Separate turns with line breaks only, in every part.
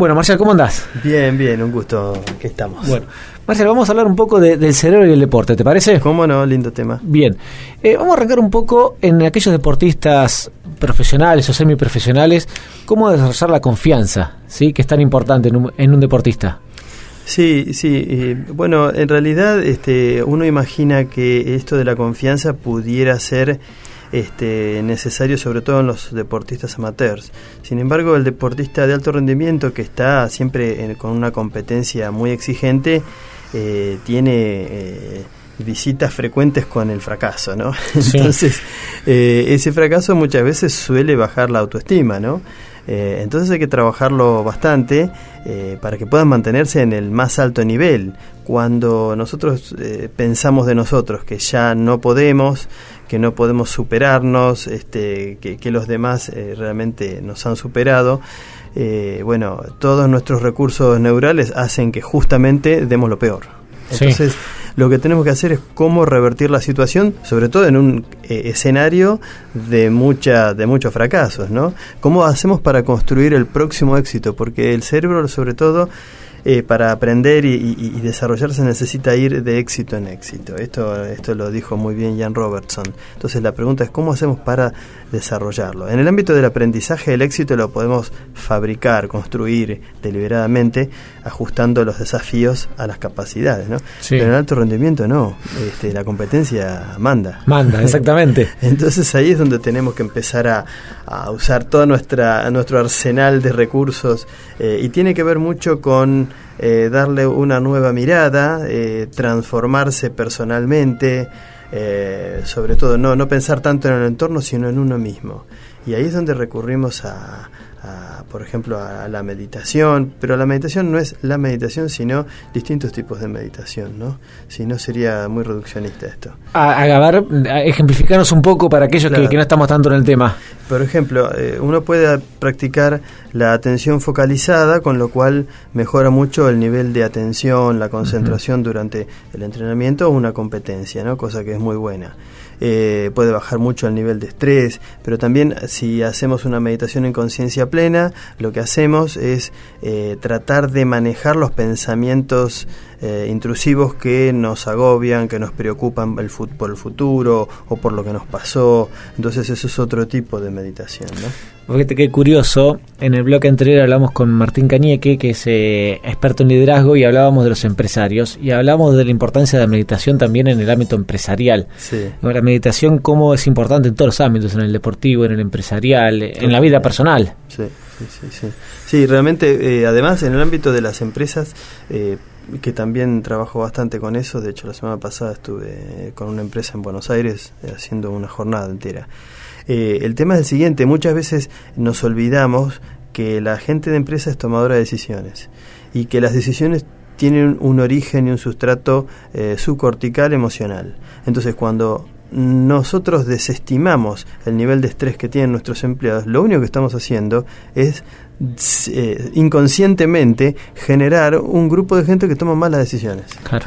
Bueno, Marcial, ¿cómo andás?
Bien, bien, un gusto que estamos.
Bueno, Marcial, vamos a hablar un poco del cerebro y el deporte, ¿te parece?
¿Cómo no? Lindo tema.
Bien. Eh, vamos a arrancar un poco en aquellos deportistas profesionales o semiprofesionales, cómo desarrollar la confianza, ¿sí? Que es tan importante en un, en un deportista.
Sí, sí. bueno, en realidad este, uno imagina que esto de la confianza pudiera ser este, necesario sobre todo en los deportistas amateurs. Sin embargo, el deportista de alto rendimiento que está siempre con una competencia muy exigente eh, tiene eh, visitas frecuentes con el fracaso, ¿no? Entonces, eh, ese fracaso muchas veces suele bajar la autoestima, ¿no? Eh, entonces hay que trabajarlo bastante eh, para que puedan mantenerse en el más alto nivel. Cuando nosotros pensamos de nosotros que ya no podemos, que no podemos superarnos, este, que, los demás realmente nos han superado, bueno, todos nuestros recursos neurales hacen que justamente demos lo peor. Entonces, lo que tenemos que hacer es cómo revertir la situación, sobre todo en un eh, escenario de mucha de muchos fracasos, ¿no? ¿Cómo hacemos para construir el próximo éxito? Porque el cerebro, sobre todo, eh, para aprender y, desarrollarse necesita ir de éxito en éxito. Esto, esto lo dijo muy bien Jan Robertson. Entonces la pregunta es cómo hacemos para desarrollarlo. En el ámbito del aprendizaje el éxito lo podemos fabricar, construir deliberadamente, ajustando los desafíos a las capacidades. ¿no? Pero en alto rendimiento no, este, la competencia manda.
Manda, exactamente.
Entonces ahí es donde tenemos que empezar a, usar todo nuestra, nuestro arsenal de recursos eh, y tiene que ver mucho con eh, darle una nueva mirada, eh, transformarse personalmente, eh, sobre todo no, no pensar tanto en el entorno, sino en uno mismo. Y ahí es donde recurrimos a, por ejemplo, a la meditación, pero la meditación no es la meditación, sino distintos tipos de meditación, ¿no? Si no sería muy reduccionista esto.
A, a ejemplificarnos un poco para aquellos que, no estamos tanto en el tema.
Por ejemplo, eh, uno puede practicar la atención focalizada, con lo cual mejora mucho el nivel de atención, la concentración durante el entrenamiento o una competencia, ¿no? Cosa que es muy buena. Eh, puede bajar mucho el nivel de estrés, pero también si hacemos una meditación en conciencia plena, lo que hacemos es eh, tratar de manejar los pensamientos eh, intrusivos que nos agobian, que nos preocupan el por el futuro o por lo que nos pasó. Entonces eso es otro tipo de meditación. ¿no?
Fíjate qué curioso, en el bloque anterior hablamos con Martín Cañeque, que es eh, experto en liderazgo, y hablábamos de los empresarios, y hablábamos de la importancia de la meditación también en el ámbito empresarial. La meditación cómo es importante en todos los ámbitos, en el deportivo, en el empresarial, en la vida personal.
Sí, sí, sí. Sí, realmente, eh, además en el ámbito de las empresas, eh, que también trabajo bastante con eso. De hecho, la semana pasada estuve con una empresa en Buenos Aires eh, haciendo una jornada entera. Eh, el tema es el siguiente, muchas veces nos olvidamos que la gente de empresa es tomadora de decisiones y que las decisiones tienen un origen y un sustrato eh, subcortical emocional. Entonces, cuando nosotros desestimamos el nivel de estrés que tienen nuestros empleados, lo único que estamos haciendo es eh, inconscientemente generar un grupo de gente que toma malas decisiones.
Claro.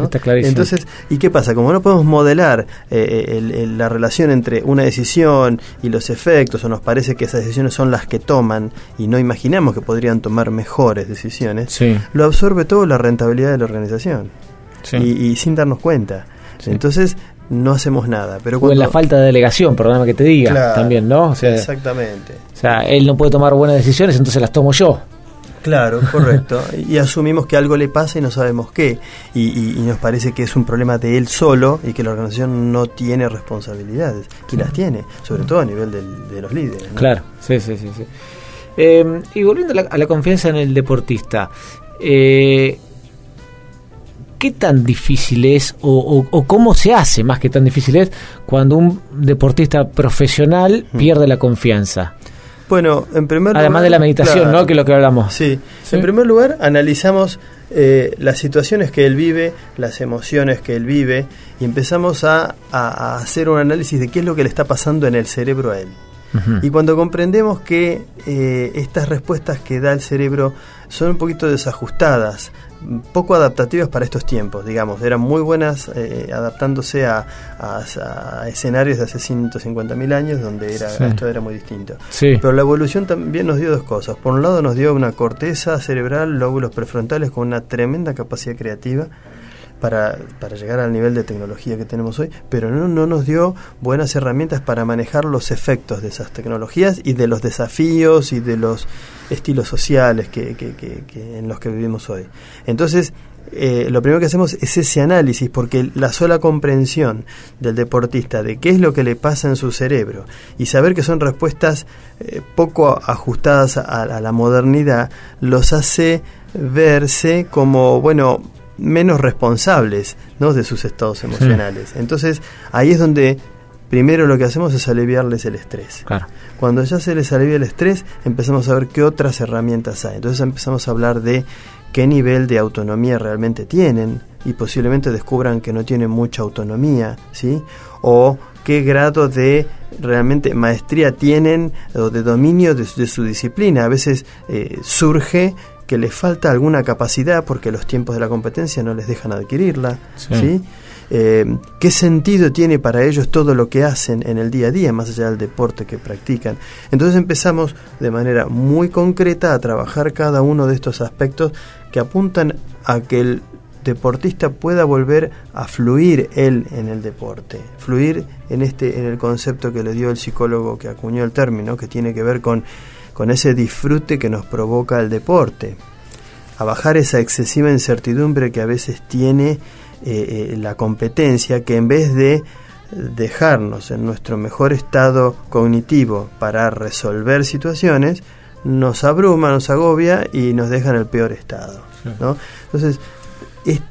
Está clarísimo. Entonces, ¿y qué pasa? Como no podemos modelar eh, eh, la relación entre una decisión y los efectos, o nos parece que esas decisiones son las que toman y no imaginamos que podrían tomar mejores decisiones, lo absorbe todo la rentabilidad de la organización. Y, sin darnos cuenta. Entonces, no hacemos nada. Pero
o en la falta de delegación, perdóname que te diga, también, ¿no?
exactamente.
O sea, él no puede tomar buenas decisiones, entonces las tomo yo.
Claro, correcto. y asumimos que algo le pasa y no sabemos qué. Y, nos parece que es un problema de él solo y que la organización no tiene responsabilidades. Y las tiene, sobre todo a nivel de los líderes.
Claro, sí, sí, sí. sí. Eh, y volviendo a la, confianza en el deportista, eh, ¿qué tan difícil es o, cómo se hace más que tan difícil es cuando un deportista profesional hmm. pierde la confianza?
Bueno, en primer
Además de la meditación, ¿no? Que es lo que hablamos.
Sí. En primer lugar, analizamos eh, las situaciones que él vive, las emociones que él vive, y empezamos a, hacer un análisis de qué es lo que le está pasando en el cerebro a él. Y cuando comprendemos que eh, estas respuestas que da el cerebro son un poquito desajustadas poco adaptativas para estos tiempos, digamos. Eran muy buenas eh, adaptándose a, escenarios de hace 150.000 años donde era, esto era muy distinto. Pero la evolución también nos dio dos cosas. Por un lado nos dio una corteza cerebral, lóbulos prefrontales con una tremenda capacidad creativa para, para, llegar al nivel de tecnología que tenemos hoy, pero no, no nos dio buenas herramientas para manejar los efectos de esas tecnologías y de los desafíos y de los estilos sociales que, que, que, en los que vivimos hoy. Entonces, eh, lo primero que hacemos es ese análisis, porque la sola comprensión del deportista de qué es lo que le pasa en su cerebro y saber que son respuestas eh, poco ajustadas a la modernidad, los hace verse como, bueno, menos responsables ¿no? de sus estados emocionales. Entonces, ahí es donde primero lo que hacemos es aliviarles el estrés. Cuando ya se les alivia el estrés, empezamos a ver qué otras herramientas hay. Entonces empezamos a hablar de qué nivel de autonomía realmente tienen y posiblemente descubran que no tienen mucha autonomía, ¿sí? O qué grado de realmente maestría tienen o de dominio de, su disciplina. A veces eh, surge que les falta alguna capacidad porque los tiempos de la competencia no les dejan adquirirla, ¿sí? Eh, ¿Qué sentido tiene para ellos todo lo que hacen en el día a día, más allá del deporte que practican? Entonces empezamos de manera muy concreta a trabajar cada uno de estos aspectos que apuntan a que el deportista pueda volver a fluir él en el deporte, fluir en este en el concepto que le dio el psicólogo que acuñó el término, que tiene que ver con con ese disfrute que nos provoca el deporte, a bajar esa excesiva incertidumbre que a veces tiene eh, eh, la competencia, que en vez de dejarnos en nuestro mejor estado cognitivo para resolver situaciones, nos abruma, nos agobia y nos deja en el peor estado. ¿no? Entonces,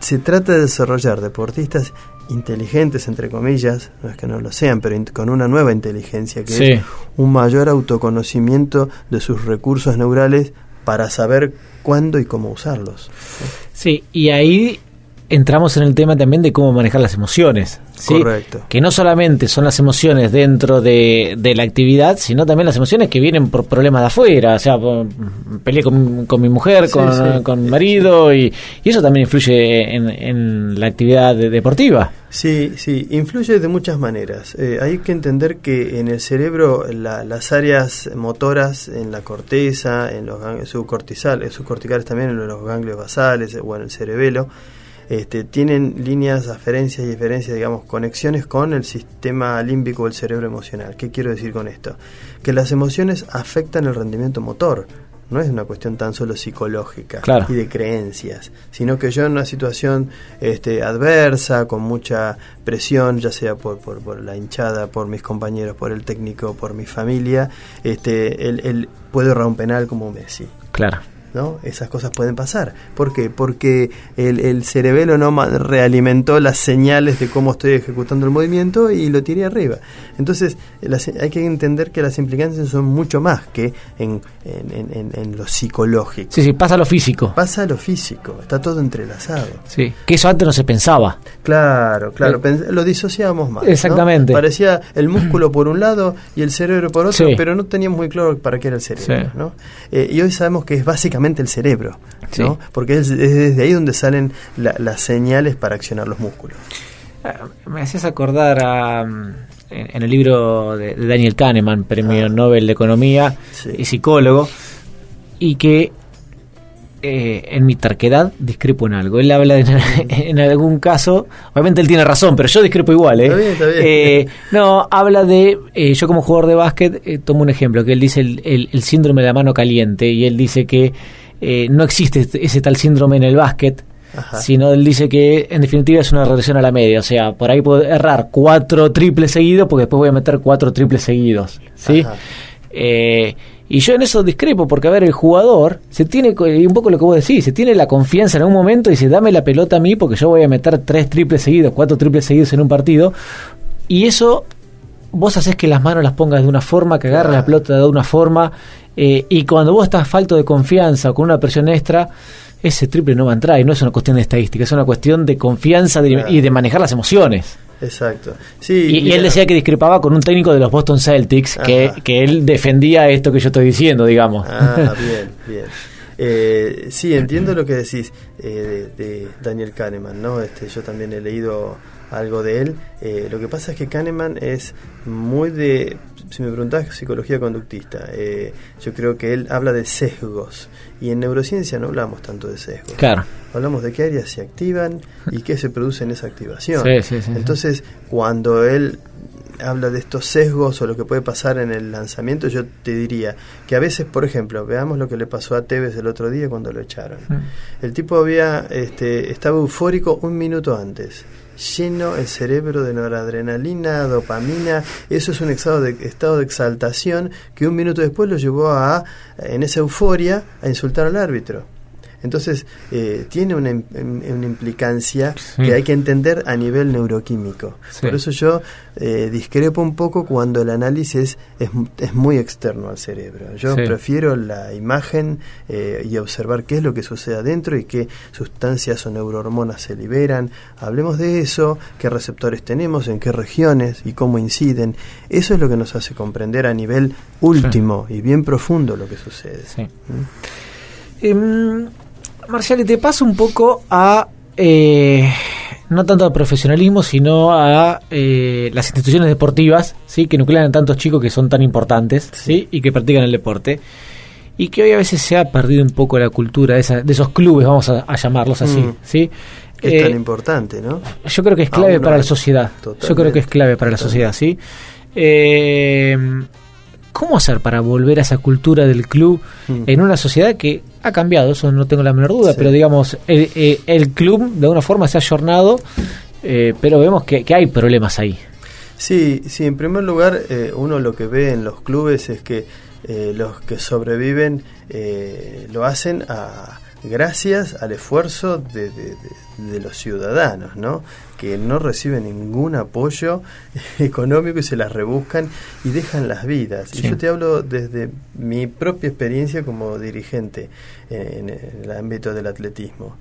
se trata de desarrollar deportistas inteligentes, entre comillas, no es que no lo sean, pero con una nueva inteligencia, que es un mayor autoconocimiento de sus recursos neurales para saber cuándo y cómo usarlos.
Sí, y ahí entramos en el tema también de cómo manejar las emociones. Correcto. Que no solamente son las emociones dentro de, la actividad, sino también las emociones que vienen por problemas de afuera. O sea, peleé con, mi mujer, con, mi marido, y, eso también influye en, la actividad deportiva.
Sí, sí, influye de muchas maneras. Eh, hay que entender que en el cerebro las áreas motoras, en la corteza, en los subcorticales, subcorticales también, en los ganglios basales o en el cerebelo, este, tienen líneas, aferencias y diferencias, digamos, conexiones con el sistema límbico del cerebro emocional. ¿Qué quiero decir con esto? Que las emociones afectan el rendimiento motor. No es una cuestión tan solo psicológica y de creencias, sino que yo en una situación este, adversa, con mucha presión, ya sea por, por, la hinchada, por mis compañeros, por el técnico, por mi familia, este, él, él puede errar un penal como Messi.
Claro.
¿No? Esas cosas pueden pasar. ¿Por qué? Porque el, el cerebelo no realimentó las señales de cómo estoy ejecutando el movimiento y lo tiré arriba. Entonces, hay que entender que las implicancias son mucho más que en, en, en, lo psicológico.
Sí, sí, pasa lo físico.
Pasa lo físico, está todo entrelazado.
Sí, que eso antes no se pensaba.
Claro, claro, eh, lo disociábamos más.
Exactamente.
Parecía el músculo por un lado y el cerebro por otro, pero no teníamos muy claro para qué era el cerebro. ¿no? Eh, y hoy sabemos que es básicamente el cerebro, ¿no? porque es, desde ahí donde salen las señales para accionar los músculos.
Ah, me hacías acordar a, mm, en, el libro de, Daniel Kahneman, premio ah. Nobel de Economía y psicólogo, y que eh, en mi terquedad discrepo en algo. Él habla de, en algún caso, obviamente él tiene razón, pero yo discrepo igual. ¿eh? ¿eh? no, habla de, eh, yo como jugador de básquet, tomo un ejemplo, que él dice el, el, síndrome de la mano caliente, y él dice que no existe ese tal síndrome en el básquet, sino él dice que en definitiva es una regresión a la media, o sea, por ahí puedo errar cuatro triples seguidos porque después voy a meter cuatro triples seguidos, ¿sí? Eh, y yo en eso discrepo, porque a ver, el jugador se tiene, un poco lo que vos decís, se tiene la confianza en un momento y dice, dame la pelota a mí porque yo voy a meter tres triples seguidos, cuatro triples seguidos en un partido. Y eso, vos haces que las manos las pongas de una forma, que agarres la pelota de una forma, eh, y cuando vos estás falto de confianza o con una presión extra, ese triple no va a entrar y no es una cuestión de estadística, es una cuestión de confianza y de manejar las emociones.
Exacto.
Sí, y, él decía que discrepaba con un técnico de los Boston Celtics, que, que, él defendía esto que yo estoy diciendo, digamos.
Ah, bien, bien. Eh, sí, entiendo lo que decís eh, de, Daniel Kahneman, ¿no? Este, yo también he leído algo de él. Eh, lo que pasa es que Kahneman es muy de, si me preguntás, psicología conductista. yo creo que él habla de sesgos y en neurociencia no hablamos tanto de sesgos.
Claro.
Hablamos de qué áreas se activan y qué se produce en esa activación. Entonces, cuando él habla de estos sesgos o lo que puede pasar en el lanzamiento, yo te diría que a veces, por ejemplo, veamos lo que le pasó a Tevez el otro día cuando lo echaron. El tipo había este, estaba eufórico un minuto antes lleno el cerebro de noradrenalina, dopamina, eso es un estado de, estado de exaltación que un minuto después lo llevó a, en esa euforia, a insultar al árbitro. Entonces, eh, tiene una, una implicancia que hay que entender a nivel neuroquímico. Por eso yo eh, discrepo un poco cuando el análisis es, es muy externo al cerebro. Yo prefiero la imagen eh, y observar qué es lo que sucede adentro y qué sustancias o neurohormonas se liberan. Hablemos de eso, qué receptores tenemos, en qué regiones y cómo inciden. Eso es lo que nos hace comprender a nivel último y bien profundo lo que sucede.
¿Mm? Em, Marcial, te paso un poco a, eh, no tanto al profesionalismo, sino a eh, las instituciones deportivas, ¿sí? que nuclean a tantos chicos que son tan importantes sí. y que practican el deporte. Y que hoy a veces se ha perdido un poco la cultura de, esos clubes, vamos a, llamarlos así. Mm. ¿sí?
Es tan eh, importante, ¿no?
Yo creo que es clave para la sociedad. Yo creo que es clave para la sociedad, ¿sí? Eh, ¿Cómo hacer para volver a esa cultura del club mm. en una sociedad que ha cambiado? Eso no tengo la menor duda, pero digamos, el, el, club de alguna forma se ha ayornado, eh, pero vemos que, hay problemas ahí.
Sí, sí, en primer lugar, eh, uno lo que ve en los clubes es que eh, los que sobreviven lo hacen a gracias al esfuerzo de, de, los ciudadanos, ¿no? Que no reciben ningún apoyo económico y se las rebuscan y dejan las vidas. Y yo te hablo desde mi propia experiencia como dirigente en, el ámbito del atletismo.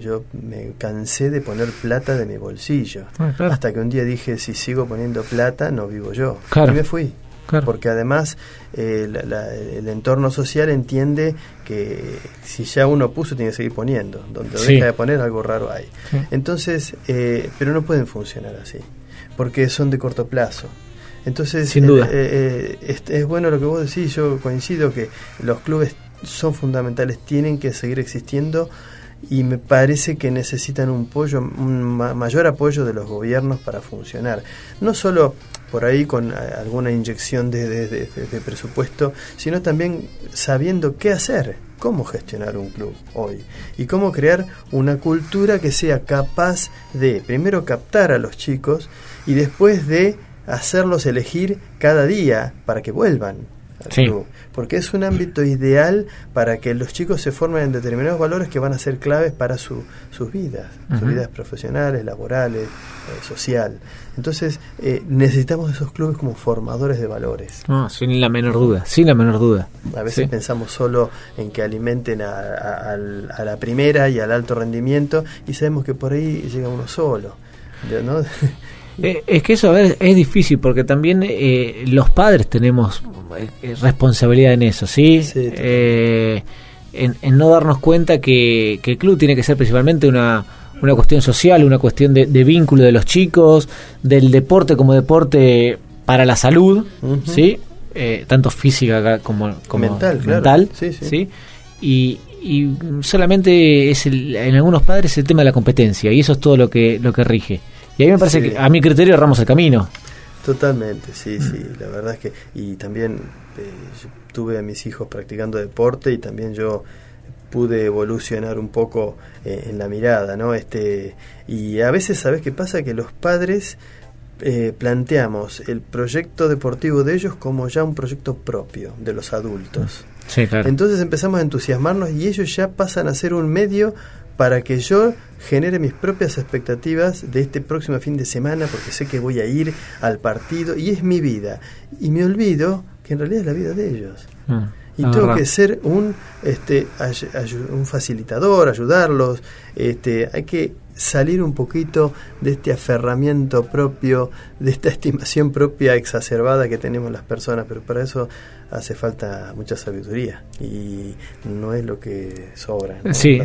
yo me cansé de poner plata de mi bolsillo, ah, hasta que un día dije, si sigo poniendo plata, no vivo yo. Y me fui. Porque además eh, el entorno social entiende que si ya uno puso, tiene que seguir poniendo. Donde deja de poner, algo raro hay. Entonces, eh, pero no pueden funcionar así, porque son de corto plazo. Entonces,
Sin duda.
Eh, es, es, bueno lo que vos decís, yo coincido que los clubes son fundamentales, tienen que seguir existiendo y me parece que necesitan un, apoyo, un mayor apoyo de los gobiernos para funcionar. No solo por ahí con eh, alguna inyección de, presupuesto, sino también sabiendo qué hacer, cómo gestionar un club hoy y cómo crear una cultura que sea capaz de primero captar a los chicos y después de hacerlos elegir cada día para que vuelvan porque es un ámbito ideal para que los chicos se formen en determinados valores que van a ser claves para sus vidas, sus vidas profesionales, laborales, eh, social. Entonces, eh, necesitamos esos clubes como formadores de valores.
No, sin la menor duda, sin la menor duda.
A veces pensamos solo en que alimenten a, la primera y al alto rendimiento y sabemos que por ahí llega uno solo. ¿no?
Eh, es que eso a ver, es difícil porque también eh, los padres tenemos eh, responsabilidad en eso, ¿sí? en, no darnos cuenta que, el club tiene que ser principalmente una, una cuestión social, una cuestión de, vínculo de los chicos, del deporte como deporte para la salud, ¿sí? tanto física como, como mental, sí, Y, y solamente es en algunos padres el tema de la competencia y eso es todo lo que lo que rige y a mí me parece que a mi criterio erramos el camino.
Totalmente, sí, sí, la verdad es que, y también eh, tuve a mis hijos practicando deporte y también yo pude evolucionar un poco eh, en la mirada, ¿no? Este, y a veces, ¿sabes qué pasa? Que los padres eh, planteamos el proyecto deportivo de ellos como ya un proyecto propio de los adultos.
Sí, claro.
Entonces empezamos a entusiasmarnos y ellos ya pasan a ser un medio para que yo genere mis propias expectativas de este próximo fin de semana porque sé que voy a ir al partido y es mi vida. Y me olvido que en realidad es la vida de ellos. Mm, y tengo que ser un, este, un facilitador, ayudarlos. Este, hay que salir un poquito de este aferramiento propio, de esta estimación propia exacerbada que tenemos las personas, pero para eso hace falta mucha sabiduría y no es lo que sobra
¿no? sí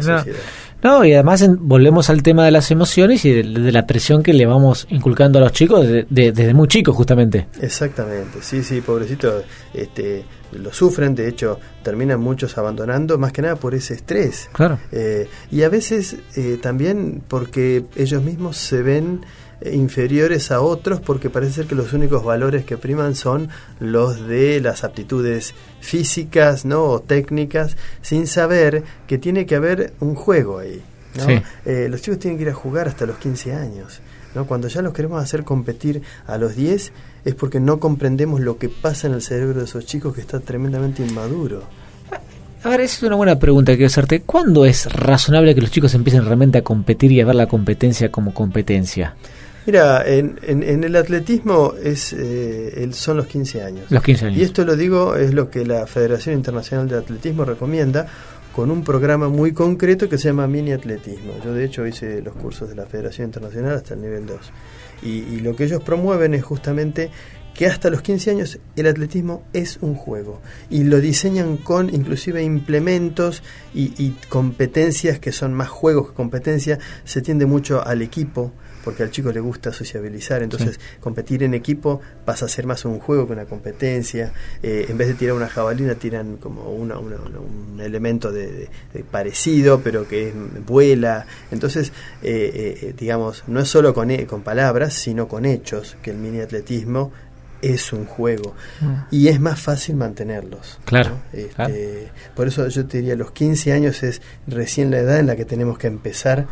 no, y además volvemos al tema de las emociones y de, la presión que le vamos inculcando a los chicos desde muy chicos justamente
exactamente sí sí pobrecito este lo sufren, de hecho terminan muchos abandonando, más que nada por ese estrés.
Claro.
Eh, y a veces eh, también porque ellos mismos se ven inferiores a otros porque parece ser que los únicos valores que priman son los de las aptitudes físicas ¿no? o técnicas, sin saber que tiene que haber un juego ahí. ¿no? Eh, los chicos tienen que ir a jugar hasta los 15 años. ¿no? Cuando ya los queremos hacer competir a los 10 es porque no comprendemos lo que pasa en el cerebro de esos chicos que está tremendamente inmaduro.
Ahora, esa es una buena pregunta que quiero hacerte. ¿Cuándo es razonable que los chicos empiecen realmente a competir y a ver la competencia como competencia?
Mira, en, en, el atletismo es eh, el, son los 15 años.
Los 15 años.
Y esto lo digo, es lo que la Federación Internacional de Atletismo recomienda con un programa muy concreto que se llama mini atletismo. Yo de hecho hice los cursos de la Federación Internacional hasta el nivel 2. Y, y lo que ellos promueven es justamente que hasta los 15 años el atletismo es un juego. Y lo diseñan con inclusive implementos y, y competencias que son más juegos que competencia, se tiende mucho al equipo, porque al chico le gusta sociabilizar, entonces competir en equipo pasa a ser más un juego que una competencia, eh, en vez de tirar una jabalina tiran como una, un elemento de, parecido, pero que vuela, entonces eh, eh, digamos, no es solo con, con palabras, sino con hechos, que el mini atletismo es un juego mm. y es más fácil mantenerlos.
Claro,
este, Por eso yo te diría, los 15 años es recién la edad en la que tenemos que empezar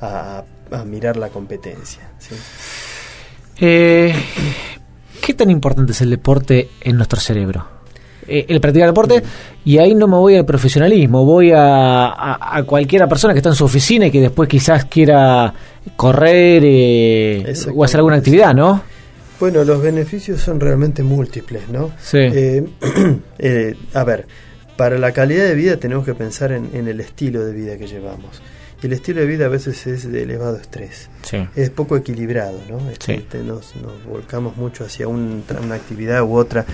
a a mirar la competencia.
Eh, ¿Qué tan importante es el deporte en nuestro cerebro? Eh, el practicar deporte, y ahí no me voy al profesionalismo, voy a, a, cualquiera persona que está en su oficina y que después quizás quiera correr eh, o hacer alguna actividad, ¿no?
Bueno, los beneficios son realmente múltiples, ¿no?
Sí.
a ver, para la calidad de vida tenemos que pensar en el estilo de vida que llevamos el estilo de vida a veces es de elevado estrés. Es poco equilibrado, ¿no? Este, este, nos, volcamos mucho hacia una actividad u otra.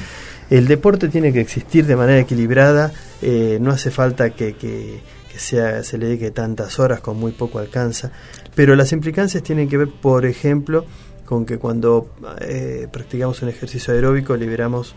El deporte tiene que existir de manera equilibrada, eh, no hace falta que, que, sea, se le dedique tantas horas, con muy poco alcanza, pero las implicancias tienen que ver, por ejemplo, con que cuando eh, practicamos un ejercicio aeróbico liberamos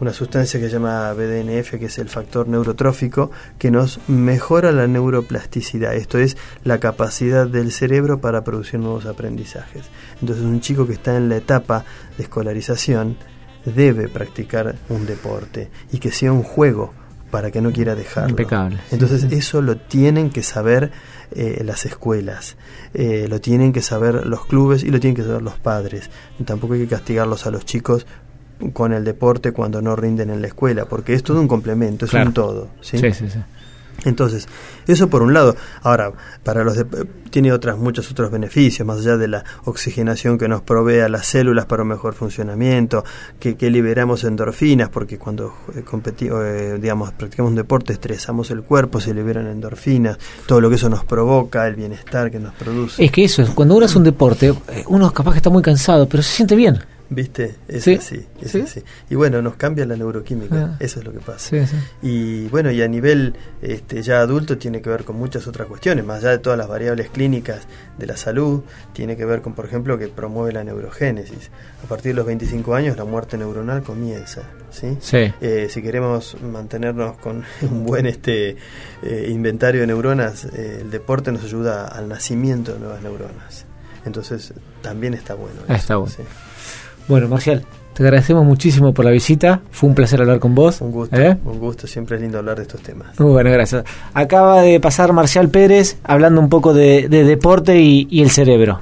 una sustancia que se llama BDNF, que es el factor neurotrófico, que nos mejora la neuroplasticidad, esto es la capacidad del cerebro para producir nuevos aprendizajes. Entonces un chico que está en la etapa de escolarización debe practicar un deporte y que sea un juego para que no quiera dejarlo.
Impecable.
Entonces eso lo tienen que saber eh, las escuelas, eh, lo tienen que saber los clubes y lo tienen que saber los padres. Tampoco hay que castigarlos a los chicos con el deporte cuando no rinden en la escuela, porque es todo un complemento, es un todo. ¿sí?
Sí, sí,
Entonces, eso por un lado. Ahora, para los tiene otras muchos otros beneficios, más allá de la oxigenación que nos provee a las células para un mejor funcionamiento, que, liberamos endorfinas, porque cuando eh, eh, digamos, practicamos un deporte, estresamos el cuerpo, se liberan endorfinas, todo lo que eso nos provoca, el bienestar que nos produce.
Es que eso, cuando uno hace un deporte, eh, uno capaz que está muy cansado, pero se siente bien.
¿Viste? Es así, es así. Y bueno, nos cambia la neuroquímica, ah. eso es lo que pasa. y bueno, y a nivel este, ya adulto tiene que ver con muchas otras cuestiones, más allá de todas las variables clínicas de la salud, tiene que ver con, por ejemplo, que promueve la neurogénesis. A partir de los 25 años la muerte neuronal comienza, ¿sí? Eh, si queremos mantenernos con un buen este eh, inventario de neuronas, eh, el deporte nos ayuda al nacimiento de nuevas neuronas. Entonces, también está bueno.
Está bueno. Bueno, Marcial, te agradecemos muchísimo por la visita. Fue un placer hablar con vos.
Un gusto, ¿Eh? un gusto. Siempre es lindo hablar de estos temas.
Muy bueno, gracias. Acaba de pasar Marcial Pérez hablando un poco de, deporte y, y el cerebro.